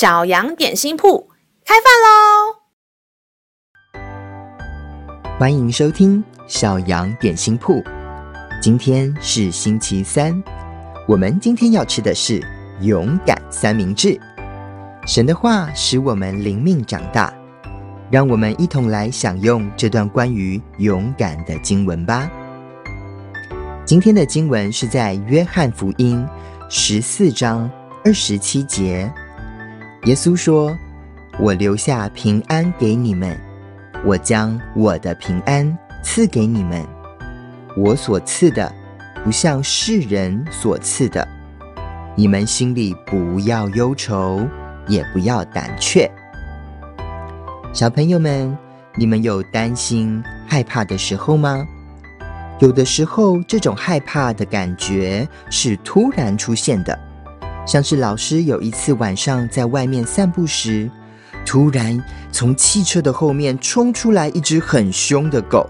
小羊点心铺开饭喽！欢迎收听小羊点心铺。今天是星期三，我们今天要吃的是勇敢三明治。神的话使我们灵命长大，让我们一同来享用这段关于勇敢的经文吧。今天的经文是在约翰福音十四章二十七节。耶稣说：“我留下平安给你们，我将我的平安赐给你们。我所赐的，不像世人所赐的。你们心里不要忧愁，也不要胆怯。”小朋友们，你们有担心、害怕的时候吗？有的时候，这种害怕的感觉是突然出现的。像是老师有一次晚上在外面散步时，突然从汽车的后面冲出来一只很凶的狗，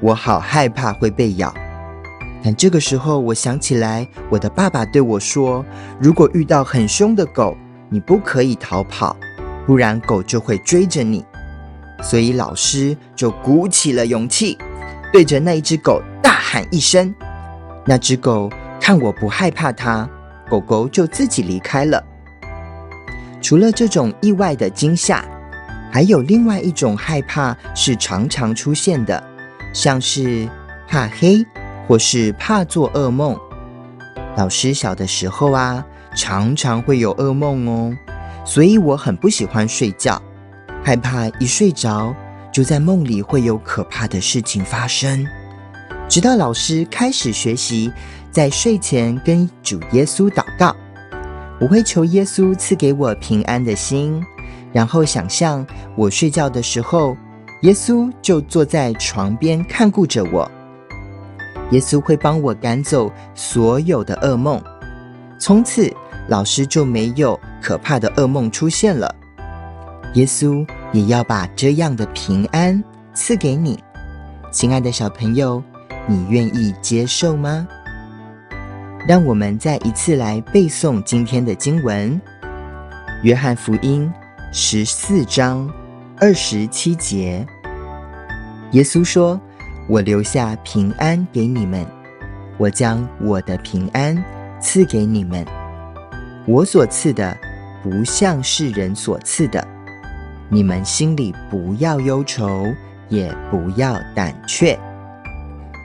我好害怕会被咬。但这个时候，我想起来我的爸爸对我说：“如果遇到很凶的狗，你不可以逃跑，不然狗就会追着你。”所以老师就鼓起了勇气，对着那一只狗大喊一声。那只狗看我不害怕它。狗狗就自己离开了。除了这种意外的惊吓，还有另外一种害怕是常常出现的，像是怕黑或是怕做噩梦。老师小的时候啊，常常会有噩梦哦，所以我很不喜欢睡觉，害怕一睡着就在梦里会有可怕的事情发生。直到老师开始学习。在睡前跟主耶稣祷告，我会求耶稣赐给我平安的心，然后想象我睡觉的时候，耶稣就坐在床边看顾着我。耶稣会帮我赶走所有的噩梦，从此老师就没有可怕的噩梦出现了。耶稣也要把这样的平安赐给你，亲爱的小朋友，你愿意接受吗？让我们再一次来背诵今天的经文，《约翰福音》十四章二十七节。耶稣说：“我留下平安给你们，我将我的平安赐给你们。我所赐的，不像世人所赐的。你们心里不要忧愁，也不要胆怯。”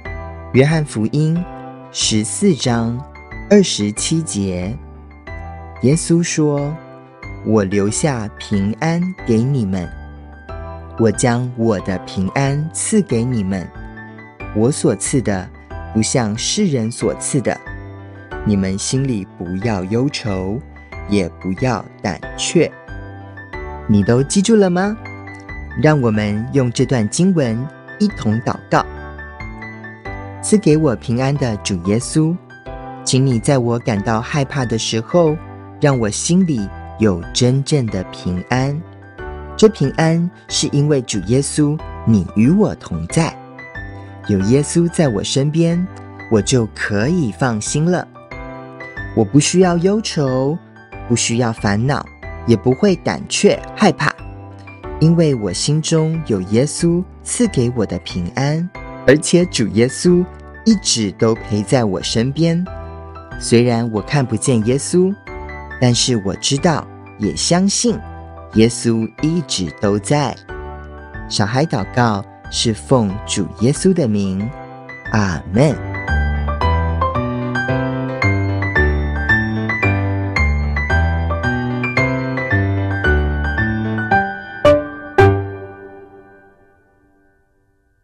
《约翰福音》十四章二十七节，耶稣说：“我留下平安给你们，我将我的平安赐给你们。我所赐的，不像世人所赐的。你们心里不要忧愁，也不要胆怯。”你都记住了吗？让我们用这段经文一同祷告。赐给我平安的主耶稣，请你在我感到害怕的时候，让我心里有真正的平安。这平安是因为主耶稣，你与我同在，有耶稣在我身边，我就可以放心了。我不需要忧愁，不需要烦恼，也不会胆怯害怕，因为我心中有耶稣赐给我的平安。而且主耶稣一直都陪在我身边，虽然我看不见耶稣，但是我知道，也相信耶稣一直都在。小孩祷告是奉主耶稣的名，阿门。